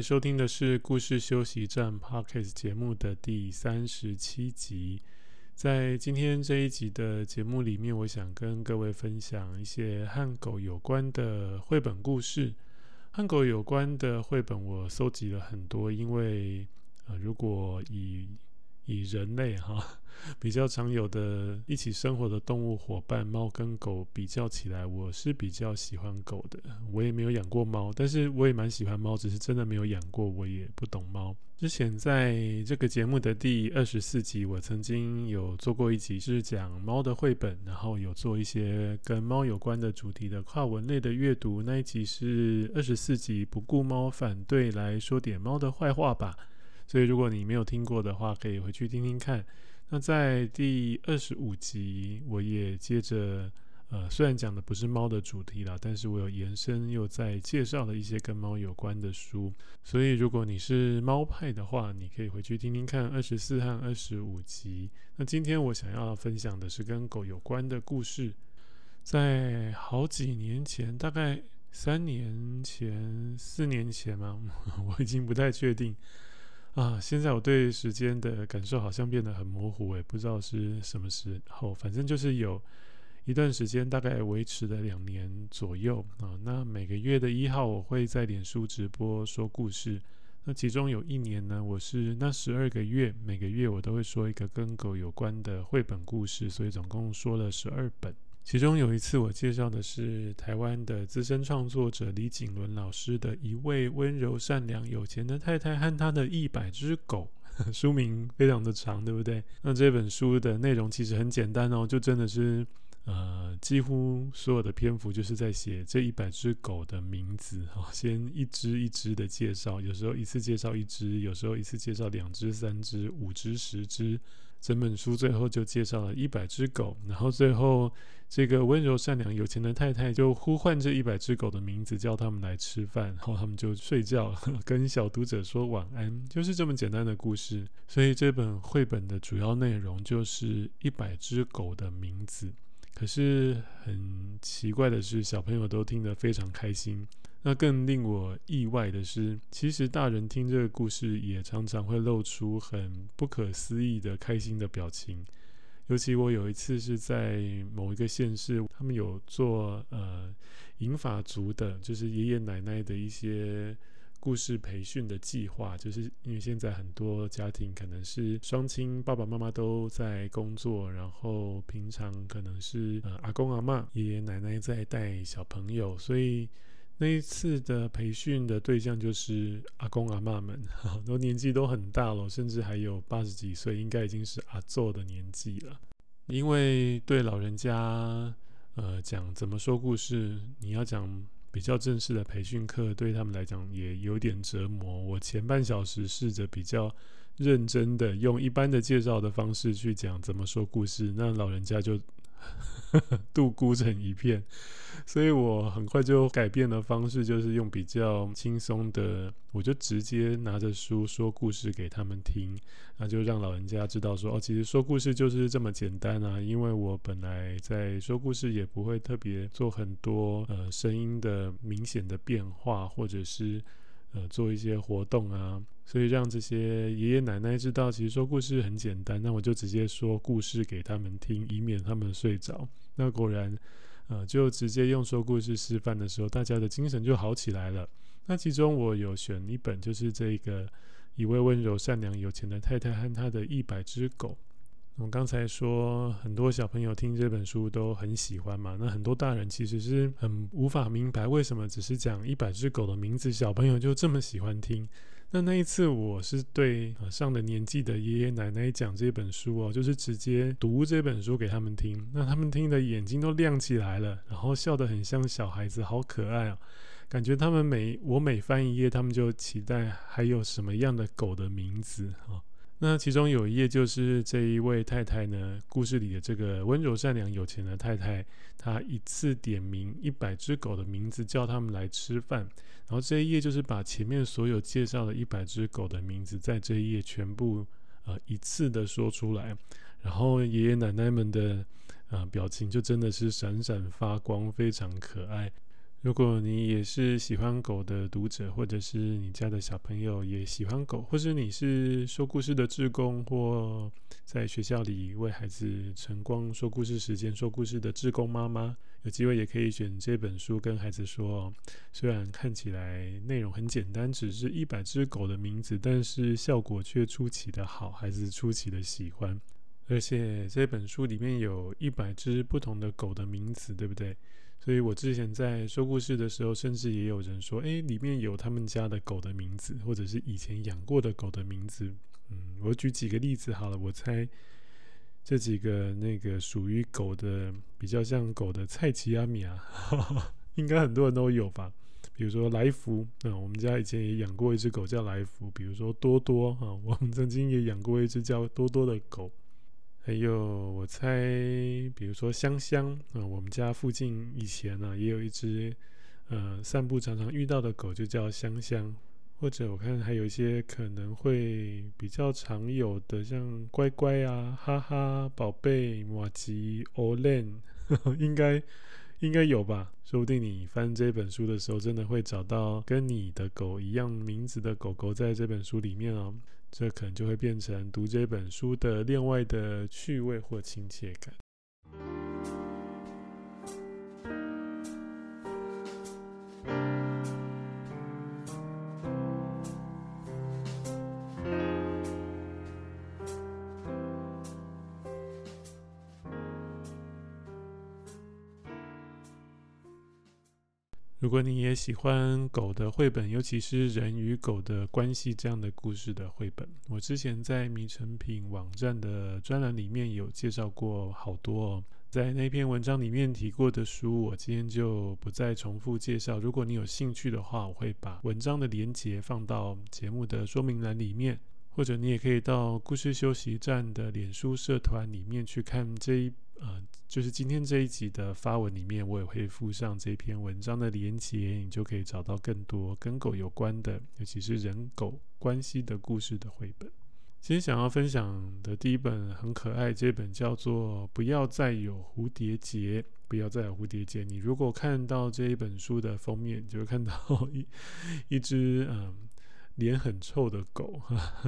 收听的是故事休息站 Podcast 节目的第三十七集。在今天这一集的节目里面，我想跟各位分享一些和狗有关的绘本故事。和狗有关的绘本，我搜集了很多，因为呃，如果以以人类哈 比较常有的一起生活的动物伙伴猫跟狗比较起来，我是比较喜欢狗的。我也没有养过猫，但是我也蛮喜欢猫，只是真的没有养过，我也不懂猫。之前在这个节目的第二十四集，我曾经有做过一集是讲猫的绘本，然后有做一些跟猫有关的主题的跨文类的阅读。那一集是二十四集，不顾猫反对，来说点猫的坏话吧。所以，如果你没有听过的话，可以回去听听看。那在第二十五集，我也接着，呃，虽然讲的不是猫的主题啦，但是我有延伸，又在介绍了一些跟猫有关的书。所以，如果你是猫派的话，你可以回去听听看二十四和二十五集。那今天我想要分享的是跟狗有关的故事。在好几年前，大概三年前、四年前嘛，我已经不太确定。啊，现在我对时间的感受好像变得很模糊，诶不知道是什么时候。反正就是有一段时间，大概维持了两年左右啊。那每个月的一号，我会在脸书直播说故事。那其中有一年呢，我是那十二个月，每个月我都会说一个跟狗有关的绘本故事，所以总共说了十二本。其中有一次，我介绍的是台湾的资深创作者李景伦老师的一位温柔善良有钱的太太和她的一百只狗，书名非常的长，对不对？那这本书的内容其实很简单哦，就真的是呃，几乎所有的篇幅就是在写这一百只狗的名字，好，先一只一只的介绍，有时候一次介绍一只，有时候一次介绍两只、三只、五只、十只。整本书最后就介绍了一百只狗，然后最后这个温柔善良有钱的太太就呼唤这一百只狗的名字，叫他们来吃饭，然后他们就睡觉，跟小读者说晚安，就是这么简单的故事。所以这本绘本的主要内容就是一百只狗的名字。可是很奇怪的是，小朋友都听得非常开心。那更令我意外的是，其实大人听这个故事也常常会露出很不可思议的开心的表情。尤其我有一次是在某一个县市，他们有做呃银发族的，就是爷爷奶奶的一些故事培训的计划。就是因为现在很多家庭可能是双亲，爸爸妈妈都在工作，然后平常可能是呃阿公阿嬷、爷爷奶奶在带小朋友，所以。那一次的培训的对象就是阿公阿嬷们，都年纪都很大了，甚至还有八十几岁，应该已经是阿祖的年纪了。因为对老人家，呃，讲怎么说故事，你要讲比较正式的培训课，对他们来讲也有点折磨。我前半小时试着比较认真的用一般的介绍的方式去讲怎么说故事，那老人家就。度孤成一片，所以我很快就改变了方式，就是用比较轻松的，我就直接拿着书说故事给他们听，那就让老人家知道说，哦，其实说故事就是这么简单啊。因为我本来在说故事也不会特别做很多呃声音的明显的变化，或者是。呃，做一些活动啊，所以让这些爷爷奶奶知道，其实说故事很简单。那我就直接说故事给他们听，以免他们睡着。那果然，呃，就直接用说故事示范的时候，大家的精神就好起来了。那其中我有选一本，就是这个一位温柔善良有钱的太太和她的一百只狗。我刚才说，很多小朋友听这本书都很喜欢嘛。那很多大人其实是很无法明白，为什么只是讲一百只狗的名字，小朋友就这么喜欢听。那那一次我是对上了年纪的爷爷奶奶讲这本书哦，就是直接读这本书给他们听，那他们听的眼睛都亮起来了，然后笑得很像小孩子，好可爱啊！感觉他们每我每翻一页，他们就期待还有什么样的狗的名字啊。那其中有一页就是这一位太太呢，故事里的这个温柔善良有钱的太太，她一次点名一百只狗的名字，叫他们来吃饭。然后这一页就是把前面所有介绍的一百只狗的名字，在这一页全部呃一次的说出来。然后爷爷奶奶们的呃表情就真的是闪闪发光，非常可爱。如果你也是喜欢狗的读者，或者是你家的小朋友也喜欢狗，或是你是说故事的志工，或在学校里为孩子晨光说故事时间说故事的志工妈妈，有机会也可以选这本书跟孩子说。虽然看起来内容很简单，只是一百只狗的名字，但是效果却出奇的好，孩子出奇的喜欢。而且这本书里面有一百只不同的狗的名字，对不对？所以我之前在说故事的时候，甚至也有人说：“诶，里面有他们家的狗的名字，或者是以前养过的狗的名字。”嗯，我举几个例子好了。我猜这几个那个属于狗的，比较像狗的菜奇亚米啊，应该很多人都有吧？比如说来福，嗯，我们家以前也养过一只狗叫来福。比如说多多，啊，我们曾经也养过一只叫多多的狗。还有，我猜，比如说香香啊、我们家附近以前呢、也有一只，呃，散步常常遇到的狗就叫香香。或者我看还有一些可能会比较常有的，像乖乖啊、哈哈、宝贝、玛吉、欧链 应该应该有吧？说不定你翻这本书的时候，真的会找到跟你的狗一样名字的狗狗在这本书里面哦。这可能就会变成读这本书的另外的趣味或亲切感。如果你也喜欢狗的绘本，尤其是人与狗的关系这样的故事的绘本，我之前在迷成品网站的专栏里面有介绍过好多哦。在那篇文章里面提过的书，我今天就不再重复介绍。如果你有兴趣的话，我会把文章的连结放到节目的说明栏里面，或者你也可以到故事休息站的脸书社团里面去看这一。呃，就是今天这一集的发文里面，我也会附上这篇文章的连结，你就可以找到更多跟狗有关的，尤其是人狗关系的故事的绘本。今天想要分享的第一本很可爱，这本叫做《不要再有蝴蝶结》，不要再有蝴蝶结。你如果看到这一本书的封面，你就会看到 一一只嗯脸很臭的狗，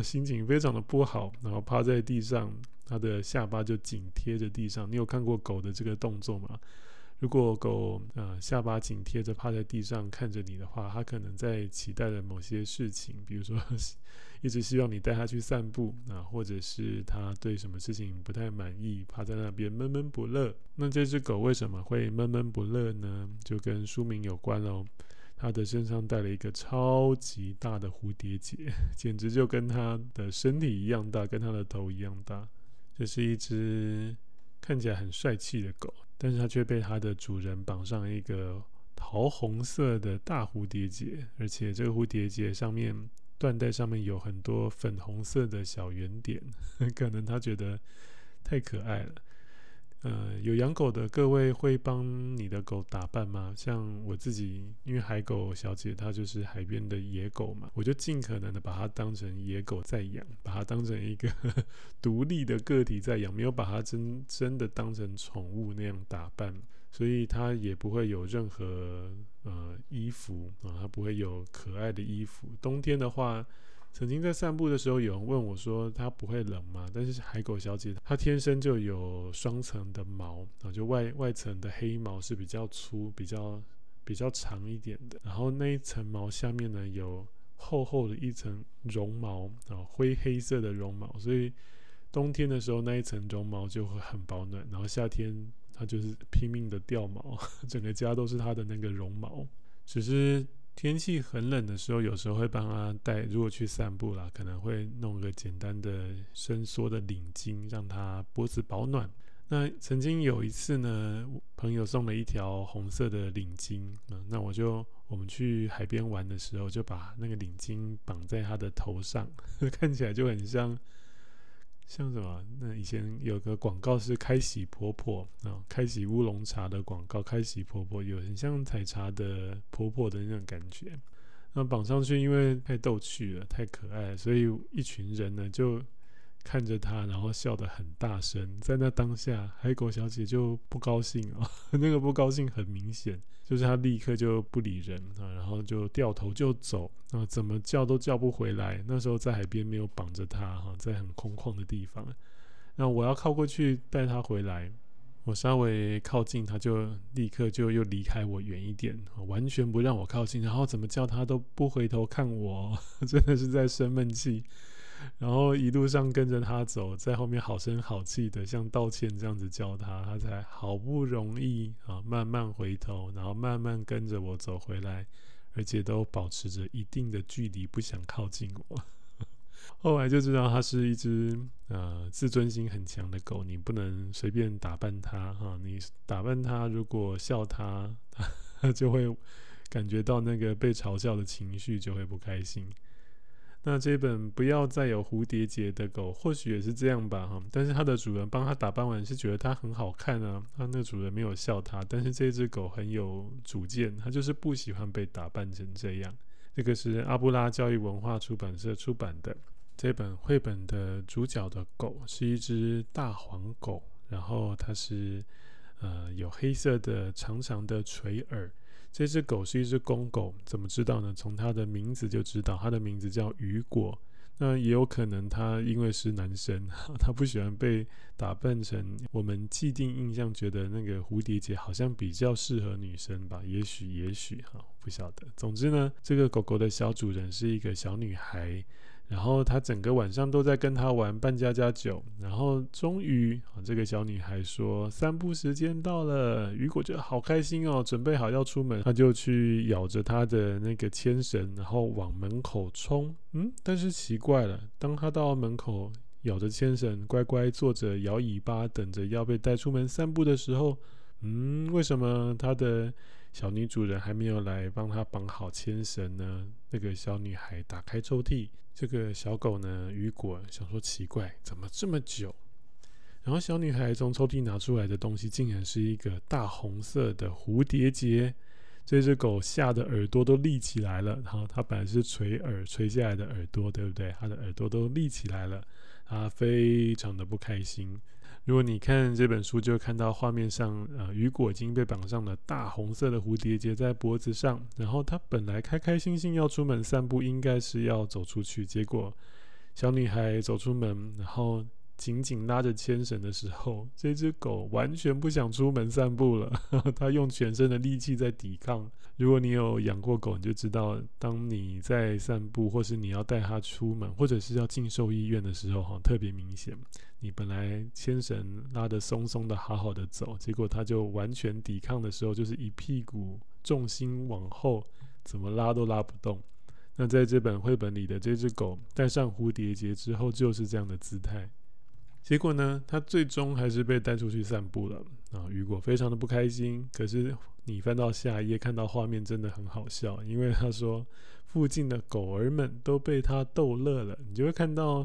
心情非常的不好，然后趴在地上。它的下巴就紧贴着地上，你有看过狗的这个动作吗？如果狗呃下巴紧贴着趴在地上看着你的话，它可能在期待着某些事情，比如说一直希望你带它去散步啊，或者是它对什么事情不太满意，趴在那边闷闷不乐。那这只狗为什么会闷闷不乐呢？就跟书名有关喽。它的身上带了一个超级大的蝴蝶结，简直就跟它的身体一样大，跟它的头一样大。这是一只看起来很帅气的狗，但是它却被它的主人绑上一个桃红色的大蝴蝶结，而且这个蝴蝶结上面缎带上面有很多粉红色的小圆点，可能它觉得太可爱了。呃，有养狗的各位会帮你的狗打扮吗？像我自己，因为海狗小姐她就是海边的野狗嘛，我就尽可能的把它当成野狗在养，把它当成一个 独立的个体在养，没有把它真真的当成宠物那样打扮，所以它也不会有任何呃衣服啊，它不会有可爱的衣服。冬天的话。曾经在散步的时候，有人问我说：“它不会冷吗？”但是海狗小姐它天生就有双层的毛啊，就外外层的黑毛是比较粗、比较比较长一点的，然后那一层毛下面呢有厚厚的一层绒毛啊，灰黑色的绒毛，所以冬天的时候那一层绒毛就会很保暖，然后夏天它就是拼命的掉毛，整个家都是它的那个绒毛，只是。天气很冷的时候，有时候会帮他带，如果去散步啦，可能会弄个简单的伸缩的领巾，让他脖子保暖。那曾经有一次呢，朋友送了一条红色的领巾，嗯，那我就我们去海边玩的时候，就把那个领巾绑在他的头上，看起来就很像。像什么？那以前有个广告是开喜婆婆啊，开喜乌龙茶的广告，开喜婆婆有很像采茶的婆婆的那种感觉。那绑上去，因为太逗趣了，太可爱了，所以一群人呢就看着他，然后笑得很大声。在那当下，海狗小姐就不高兴啊，那个不高兴很明显。就是他立刻就不理人啊，然后就掉头就走啊，怎么叫都叫不回来。那时候在海边没有绑着他哈，在很空旷的地方。那我要靠过去带他回来，我稍微靠近，他就立刻就又离开我远一点，完全不让我靠近。然后怎么叫他都不回头看我，真的是在生闷气。然后一路上跟着他走，在后面好声好气的像道歉这样子叫他，他才好不容易啊慢慢回头，然后慢慢跟着我走回来，而且都保持着一定的距离，不想靠近我。后来就知道它是一只呃自尊心很强的狗，你不能随便打扮它哈，你打扮它，如果笑它，它 就会感觉到那个被嘲笑的情绪，就会不开心。那这本不要再有蝴蝶结的狗，或许也是这样吧，哈。但是它的主人帮它打扮完，是觉得它很好看啊。它那主人没有笑它，但是这只狗很有主见，它就是不喜欢被打扮成这样。这个是阿布拉教育文化出版社出版的这本绘本的主角的狗是一只大黄狗，然后它是呃有黑色的长长的垂耳。这只狗是一只公狗，怎么知道呢？从它的名字就知道，它的名字叫雨果。那也有可能它因为是男生，它不喜欢被打扮成我们既定印象，觉得那个蝴蝶结好像比较适合女生吧？也许，也许哈，不晓得。总之呢，这个狗狗的小主人是一个小女孩。然后他整个晚上都在跟他玩扮家家酒，然后终于，这个小女孩说散步时间到了，雨果觉得好开心哦，准备好要出门，他就去咬着他的那个牵绳，然后往门口冲。嗯，但是奇怪了，当他到门口咬着牵绳，乖乖坐着摇尾巴，等着要被带出门散步的时候，嗯，为什么他的小女主人还没有来帮她绑好牵绳呢？那个小女孩打开抽屉。这个小狗呢，雨果想说奇怪，怎么这么久？然后小女孩从抽屉拿出来的东西，竟然是一个大红色的蝴蝶结。这只狗吓得耳朵都立起来了。然后它本来是垂耳垂下来的耳朵，对不对？它的耳朵都立起来了，它非常的不开心。如果你看这本书，就看到画面上，呃，雨果已经被绑上了大红色的蝴蝶结在脖子上。然后他本来开开心心要出门散步，应该是要走出去。结果小女孩走出门，然后紧紧拉着牵绳的时候，这只狗完全不想出门散步了。它用全身的力气在抵抗。如果你有养过狗，你就知道，当你在散步，或是你要带它出门，或者是要进兽医院的时候，哈，特别明显。你本来牵绳拉得松松的，好好的走，结果它就完全抵抗的时候，就是一屁股重心往后，怎么拉都拉不动。那在这本绘本里的这只狗戴上蝴蝶结之后，就是这样的姿态。结果呢，它最终还是被带出去散步了。啊，雨果非常的不开心。可是你翻到下一页，看到画面真的很好笑，因为他说附近的狗儿们都被他逗乐了。你就会看到。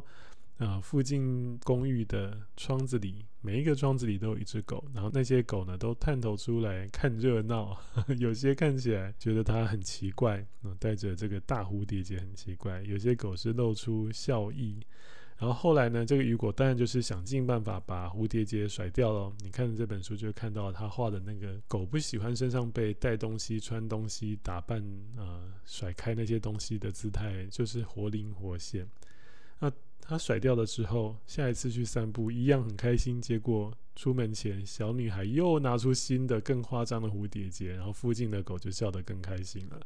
啊，附近公寓的窗子里，每一个窗子里都有一只狗，然后那些狗呢都探头出来看热闹，有些看起来觉得它很奇怪，啊，带着这个大蝴蝶结很奇怪，有些狗是露出笑意，然后后来呢，这个雨果当然就是想尽办法把蝴蝶结甩掉了。你看这本书就看到他画的那个狗不喜欢身上被带东西、穿东西、打扮，呃，甩开那些东西的姿态，就是活灵活现。那他甩掉了之后，下一次去散步一样很开心。结果出门前，小女孩又拿出新的、更夸张的蝴蝶结，然后附近的狗就笑得更开心了。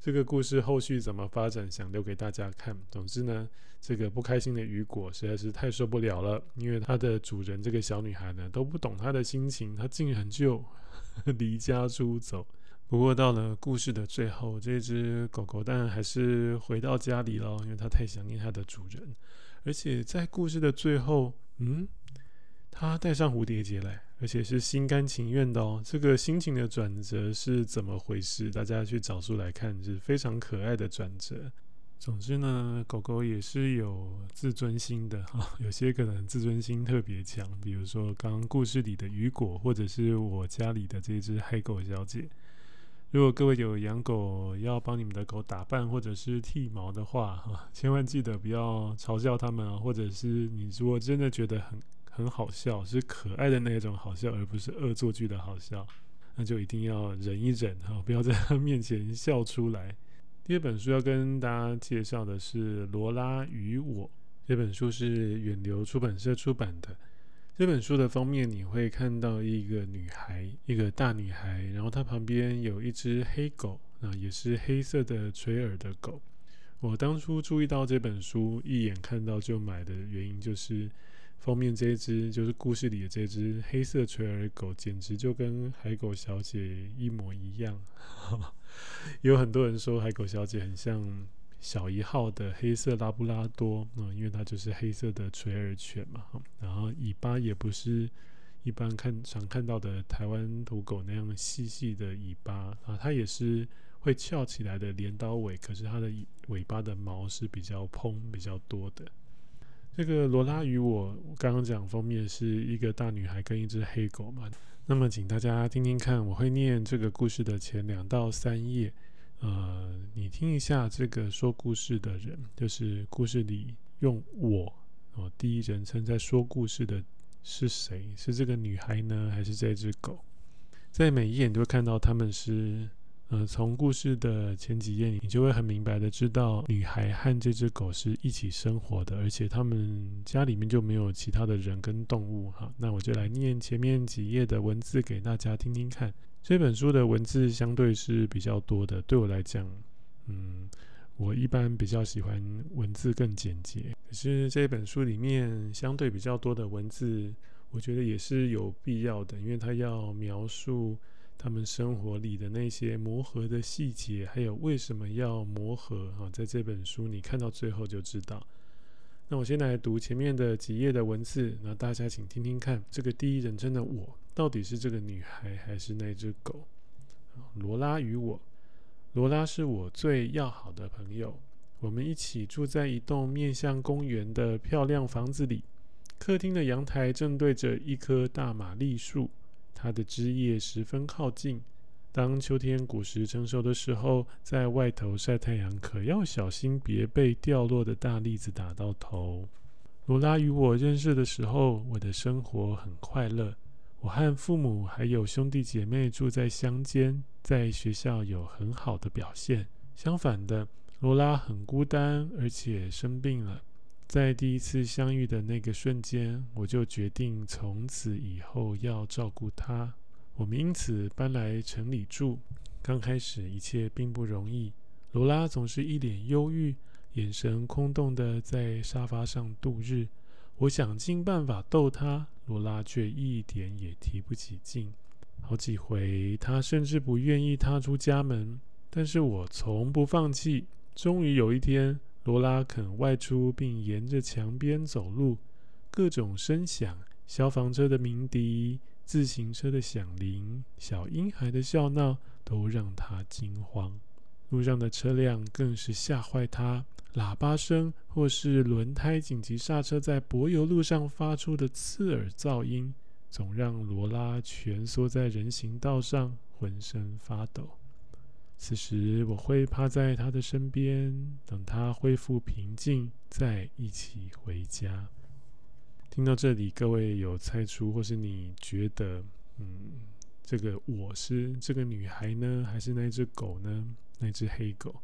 这个故事后续怎么发展，想留给大家看。总之呢，这个不开心的雨果实在是太受不了了，因为它的主人这个小女孩呢都不懂他的心情，他竟然就 离家出走。不过到了故事的最后，这只狗狗当然还是回到家里了，因为它太想念它的主人。而且在故事的最后，嗯，它戴上蝴蝶结来，而且是心甘情愿的哦。这个心情的转折是怎么回事？大家去找书来看，是非常可爱的转折。总之呢，狗狗也是有自尊心的哈，有些可能自尊心特别强，比如说刚刚故事里的雨果，或者是我家里的这只黑狗小姐。如果各位有养狗，要帮你们的狗打扮或者是剃毛的话，哈，千万记得不要嘲笑他们啊，或者是你如果真的觉得很很好笑，是可爱的那种好笑，而不是恶作剧的好笑，那就一定要忍一忍哈，不要在他面前笑出来。第二本书要跟大家介绍的是《罗拉与我》。这本书是远流出版社出版的。这本书的封面你会看到一个女孩，一个大女孩，然后她旁边有一只黑狗，啊，也是黑色的垂耳的狗。我当初注意到这本书，一眼看到就买的原因就是。封面这只就是故事里的这只黑色垂耳狗，简直就跟海狗小姐一模一样。有很多人说海狗小姐很像小一号的黑色拉布拉多，嗯，因为它就是黑色的垂耳犬嘛。然后尾巴也不是一般看常看到的台湾土狗那样细细的尾巴啊，它也是会翘起来的镰刀尾，可是它的尾巴的毛是比较蓬比较多的。这个罗拉与我刚刚讲封面是一个大女孩跟一只黑狗嘛，那么请大家听听看，我会念这个故事的前两到三页，呃，你听一下这个说故事的人，就是故事里用我哦第一人称在说故事的是谁？是这个女孩呢，还是这只狗？在每一页都会看到他们是。呃，从故事的前几页，你就会很明白的知道，女孩和这只狗是一起生活的，而且他们家里面就没有其他的人跟动物。哈，那我就来念前面几页的文字给大家听听看。这本书的文字相对是比较多的，对我来讲，嗯，我一般比较喜欢文字更简洁。可是这本书里面相对比较多的文字，我觉得也是有必要的，因为它要描述。他们生活里的那些磨合的细节，还有为什么要磨合啊？在这本书你看到最后就知道。那我先来读前面的几页的文字，那大家请听听看，这个第一人称的我到底是这个女孩还是那只狗？罗拉与我，罗拉是我最要好的朋友，我们一起住在一栋面向公园的漂亮房子里，客厅的阳台正对着一棵大马栗树。它的枝叶十分靠近。当秋天果实成熟的时候，在外头晒太阳，可要小心别被掉落的大栗子打到头。罗拉与我认识的时候，我的生活很快乐。我和父母还有兄弟姐妹住在乡间，在学校有很好的表现。相反的，罗拉很孤单，而且生病了。在第一次相遇的那个瞬间，我就决定从此以后要照顾她。我们因此搬来城里住。刚开始一切并不容易，罗拉总是一脸忧郁，眼神空洞地在沙发上度日。我想尽办法逗她，罗拉却一点也提不起劲。好几回，她甚至不愿意踏出家门，但是我从不放弃。终于有一天，罗拉肯外出，并沿着墙边走路。各种声响，消防车的鸣笛、自行车的响铃、小婴孩的笑闹，都让他惊慌。路上的车辆更是吓坏他。喇叭声或是轮胎紧急刹车在柏油路上发出的刺耳噪音，总让罗拉蜷缩在人行道上，浑身发抖。此时，我会趴在他的身边，等他恢复平静，再一起回家。听到这里，各位有猜出，或是你觉得，嗯，这个我是这个女孩呢，还是那只狗呢？那只黑狗。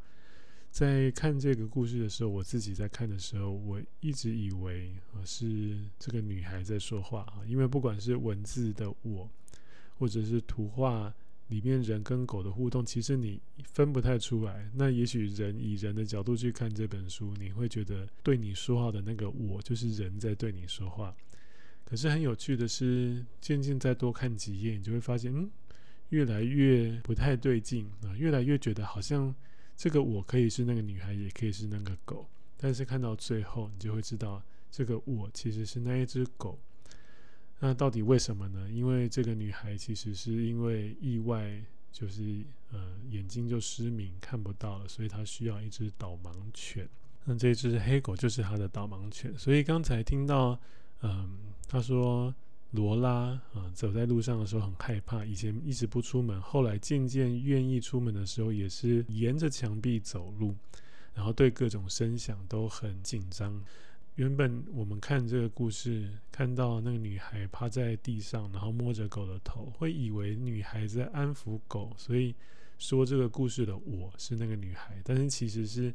在看这个故事的时候，我自己在看的时候，我一直以为啊是这个女孩在说话啊，因为不管是文字的我，或者是图画。里面人跟狗的互动，其实你分不太出来。那也许人以人的角度去看这本书，你会觉得对你说话的那个我就是人在对你说话。可是很有趣的是，渐渐再多看几页，你就会发现，嗯，越来越不太对劲啊，越来越觉得好像这个我可以是那个女孩，也可以是那个狗。但是看到最后，你就会知道，这个我其实是那一只狗。那到底为什么呢？因为这个女孩其实是因为意外，就是呃眼睛就失明，看不到了，所以她需要一只导盲犬。那这只黑狗就是她的导盲犬。所以刚才听到，嗯、呃，她说罗拉啊、走在路上的时候很害怕，以前一直不出门，后来渐渐愿意出门的时候，也是沿着墙壁走路，然后对各种声响都很紧张。原本我们看这个故事，看到那个女孩趴在地上，然后摸着狗的头，会以为女孩在安抚狗，所以说这个故事的我是那个女孩，但是其实是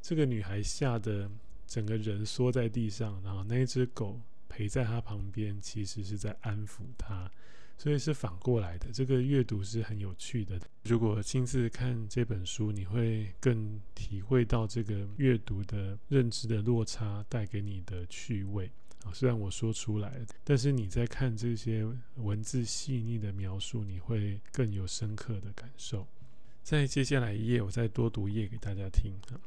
这个女孩吓得整个人缩在地上，然后那只狗陪在他旁边，其实是在安抚他。所以是反过来的，这个阅读是很有趣的。如果亲自看这本书，你会更体会到这个阅读的认知的落差带给你的趣味啊。虽然我说出来，但是你在看这些文字细腻的描述，你会更有深刻的感受。在接下来一页，我再多读一页给大家听啊。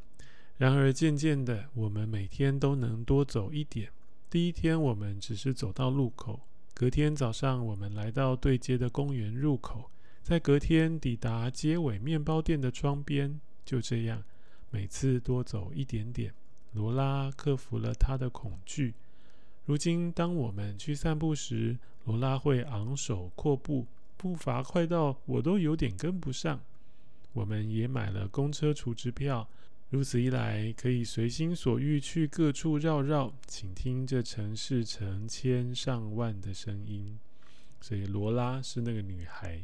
然而渐渐的，我们每天都能多走一点。第一天，我们只是走到路口。隔天早上，我们来到对街的公园入口，在隔天抵达街尾面包店的窗边。就这样，每次多走一点点，罗拉克服了她的恐惧。如今，当我们去散步时，罗拉会昂首阔步，步伐快到我都有点跟不上。我们也买了公车储值票。如此一来，可以随心所欲去各处绕绕，请听这城市成千上万的声音。所以罗拉是那个女孩。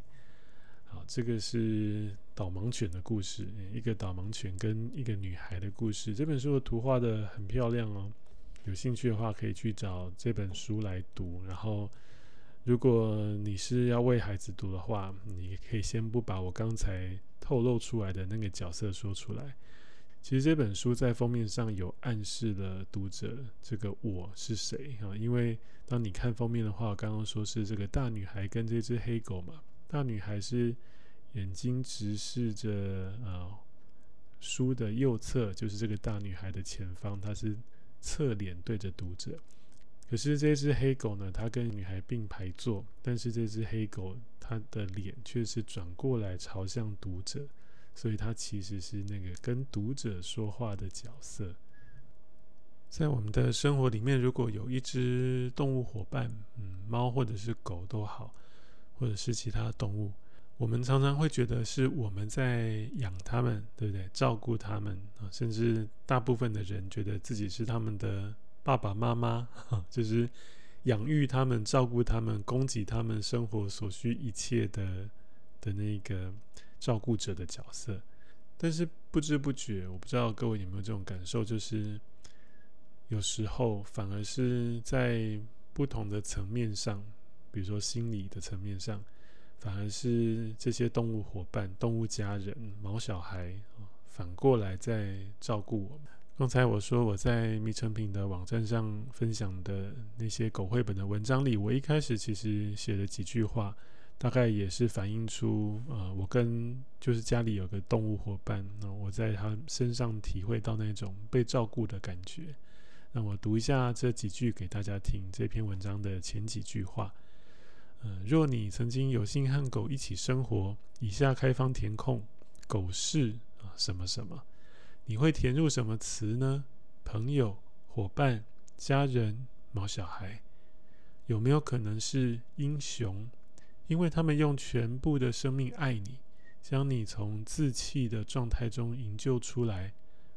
好，这个是导盲犬的故事，一个导盲犬跟一个女孩的故事。这本书的图画得很漂亮哦，有兴趣的话可以去找这本书来读。然后，如果你是要为孩子读的话，你可以先不把我刚才透露出来的那个角色说出来。其实这本书在封面上有暗示了读者这个我是谁啊？因为当你看封面的话，刚刚说是这个大女孩跟这只黑狗嘛。大女孩是眼睛直视着呃书的右侧，就是这个大女孩的前方，她是侧脸对着读者。可是这只黑狗呢，它跟女孩并排坐，但是这只黑狗它的脸却是转过来朝向读者。所以，他其实是那个跟读者说话的角色。在我们的生活里面，如果有一只动物伙伴，嗯，猫或者是狗都好，或者是其他动物，我们常常会觉得是我们在养它们，对不对？照顾它们啊，甚至大部分的人觉得自己是他们的爸爸妈妈，就是养育他们、照顾他们、供给他们生活所需一切的的那个。照顾者的角色，但是不知不觉，我不知道各位有没有这种感受，就是有时候反而是在不同的层面上，比如说心理的层面上，反而是这些动物伙伴、动物家人、毛小孩，反过来在照顾我们。刚才我说我在迷成品的网站上分享的那些狗绘本的文章里，我一开始其实写了几句话。大概也是反映出，呃，我跟就是家里有个动物伙伴，那我在他身上体会到那种被照顾的感觉。那我读一下这几句给大家听，这篇文章的前几句话。呃，若你曾经有幸和狗一起生活，以下开放填空，狗是啊什么什么，你会填入什么词呢？朋友、伙伴、家人、毛小孩，有没有可能是英雄？因为他们用全部的生命爱你，将你从自弃的状态中营救出来，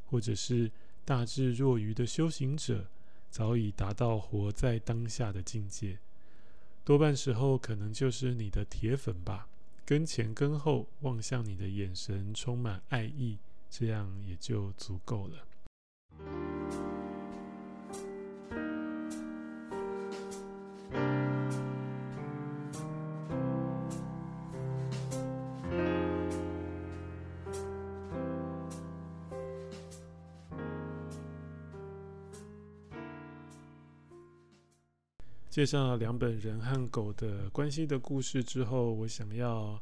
或者是大智若愚的修行者，早已达到活在当下的境界。多半时候，可能就是你的铁粉吧，跟前跟后望向你的眼神充满爱意，这样也就足够了。介绍了两本人和狗的关系的故事之后，我想要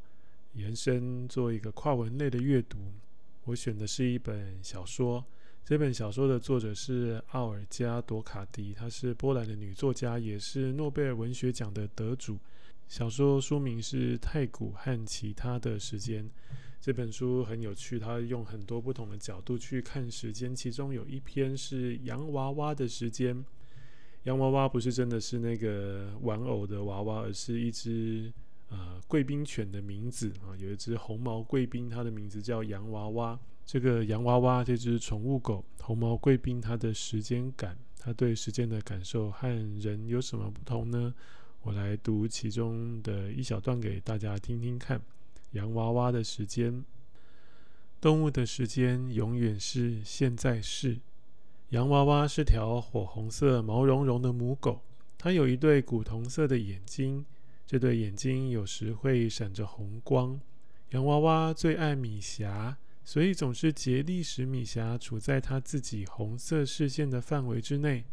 延伸做一个跨文类的阅读。我选的是一本小说，这本小说的作者是奥尔加·朵卡迪，她是波兰的女作家，也是诺贝尔文学奖的得主。小说书名是《太古和其他的时间》。这本书很有趣，它用很多不同的角度去看时间，其中有一篇是洋娃娃的时间。洋娃娃不是真的是那个玩偶的娃娃，而是一只呃贵宾犬的名字啊，有一只红毛贵宾，它的名字叫洋娃娃。这个洋娃娃这只宠物狗红毛贵宾，它的时间感，它对时间的感受和人有什么不同呢？我来读其中的一小段给大家听听看。洋娃娃的时间，动物的时间永远是现在式。洋娃娃是条火红色、毛茸茸的母狗，它有一对古铜色的眼睛，这对眼睛有时会闪着红光。洋娃娃最爱米霞，所以总是竭力使米霞处在它自己红色视线的范围之内。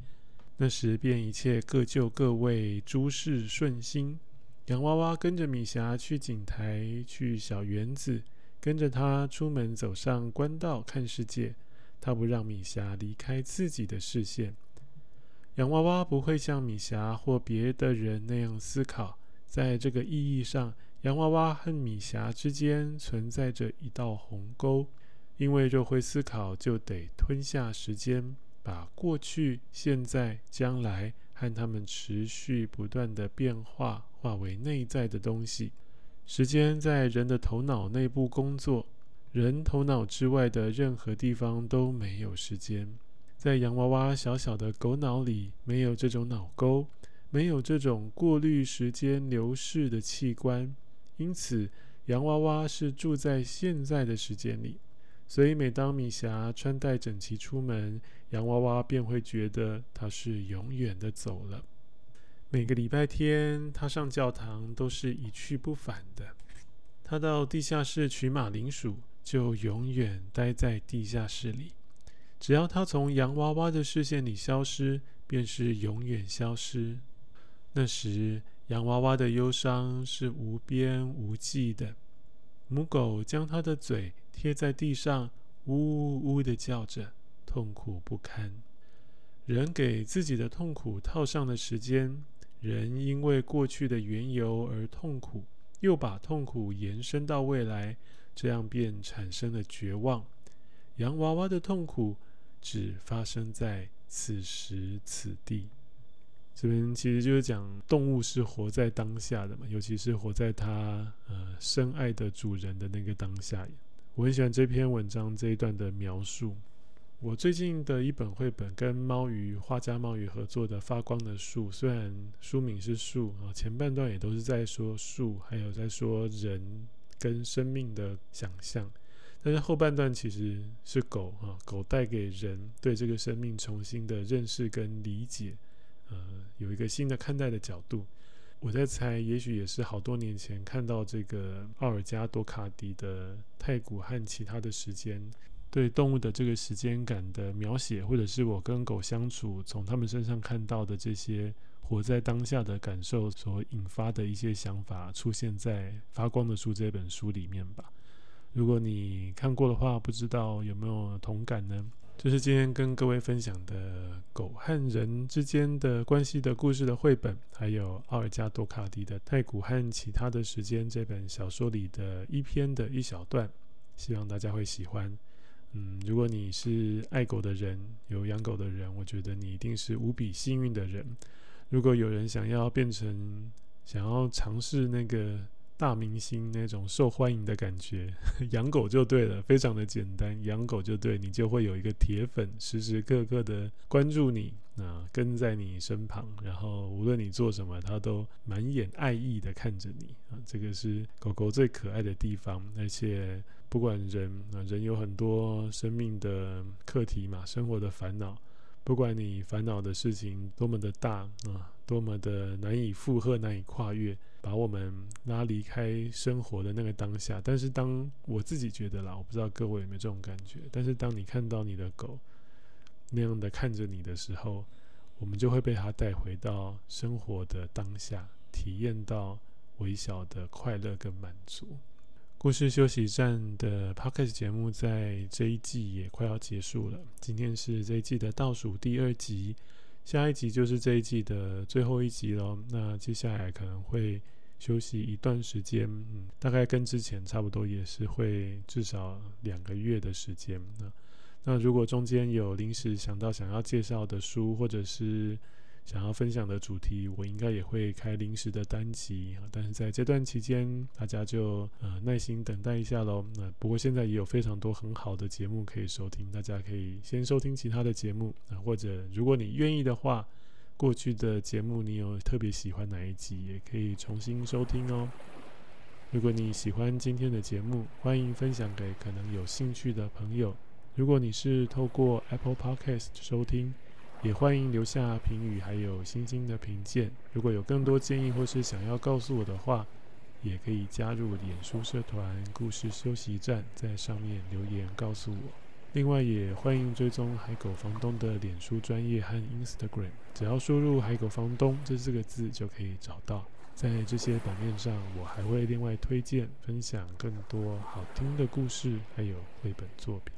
那时便一切各就各位，诸事顺心。洋娃娃跟着米霞去井台，去小园子，跟着她出门走上官道看世界。他不让米霞离开自己的视线。洋娃娃不会像米霞或别的人那样思考，在这个意义上，洋娃娃和米霞之间存在着一道鸿沟。因为若会思考，就得吞下时间，把过去、现在、将来和他们持续不断的变化化为内在的东西。时间在人的头脑内部工作。人头脑之外的任何地方都没有时间，在洋娃娃小小的狗脑里，没有这种脑沟，没有这种过滤时间流逝的器官，因此洋娃娃是住在现在的时间里。所以每当米霞穿戴整齐出门，洋娃娃便会觉得她是永远的走了。每个礼拜天，她上教堂都是一去不返的。她到地下室取马铃薯。就永远待在地下室里，只要他从洋娃娃的视线里消失，便是永远消失。那时，洋娃娃的忧伤是无边无际的。母狗将它的嘴贴在地上，呜呜地叫着，痛苦不堪。人给自己的痛苦套上了时间，人因为过去的缘由而痛苦，又把痛苦延伸到未来。这样便产生了绝望。洋娃娃的痛苦只发生在此时此地。这边其实就是讲动物是活在当下的嘛，尤其是活在它呃深爱的主人的那个当下。我很喜欢这篇文章这一段的描述。我最近的一本绘本跟猫鱼画家猫鱼合作的《发光的树》，虽然书名是树啊，前半段也都是在说树，还有在说人。跟生命的想象，但是后半段其实是狗啊，狗带给人对这个生命重新的认识跟理解，呃，有一个新的看待的角度。我在猜，也许也是好多年前看到这个奥尔加·多卡迪的《太古和其他的时间》，对动物的这个时间感的描写，或者是我跟狗相处，从他们身上看到的这些。活在当下的感受所引发的一些想法，出现在《发光的书》这本书里面吧。如果你看过的话，不知道有没有同感呢？这是今天跟各位分享的狗和人之间的关系的故事的绘本，还有奥尔加·多卡迪的《太古和其他的时间》这本小说里的一篇的一小段，希望大家会喜欢。嗯，如果你是爱狗的人，有养狗的人，我觉得你一定是无比幸运的人。如果有人想要变成，想要尝试那个大明星那种受欢迎的感觉，养狗就对了，非常的简单，养狗就对，你就会有一个铁粉，时时刻刻的关注你，啊，跟在你身旁，然后无论你做什么，它都满眼爱意的看着你，啊，这个是狗狗最可爱的地方，而且不管人，啊，人有很多生命的课题嘛，生活的烦恼。不管你烦恼的事情多么的大啊，多么的难以负荷、难以跨越，把我们拉离开生活的那个当下。但是，当我自己觉得啦，我不知道各位有没有这种感觉。但是，当你看到你的狗那样的看着你的时候，我们就会被它带回到生活的当下，体验到微小的快乐跟满足。故事休息站的 Podcast 节目在这一季也快要结束了，今天是这一季的倒数第二集，下一集就是这一季的最后一集喽。那接下来可能会休息一段时间，嗯，大概跟之前差不多，也是会至少两个月的时间。那那如果中间有临时想到想要介绍的书，或者是想要分享的主题，我应该也会开临时的单集，但是在这段期间，大家就呃耐心等待一下喽。那不过现在也有非常多很好的节目可以收听，大家可以先收听其他的节目啊，或者如果你愿意的话，过去的节目你有特别喜欢哪一集，也可以重新收听哦。如果你喜欢今天的节目，欢迎分享给可能有兴趣的朋友。如果你是透过 Apple Podcast 收听，也欢迎留下评语，还有星星的评鉴。如果有更多建议或是想要告诉我的话，也可以加入脸书社团“故事休息站”，在上面留言告诉我。另外，也欢迎追踪海狗房东的脸书专业和 Instagram，只要输入“海狗房东”这四个字就可以找到。在这些版面上，我还会另外推荐分享更多好听的故事，还有绘本作品。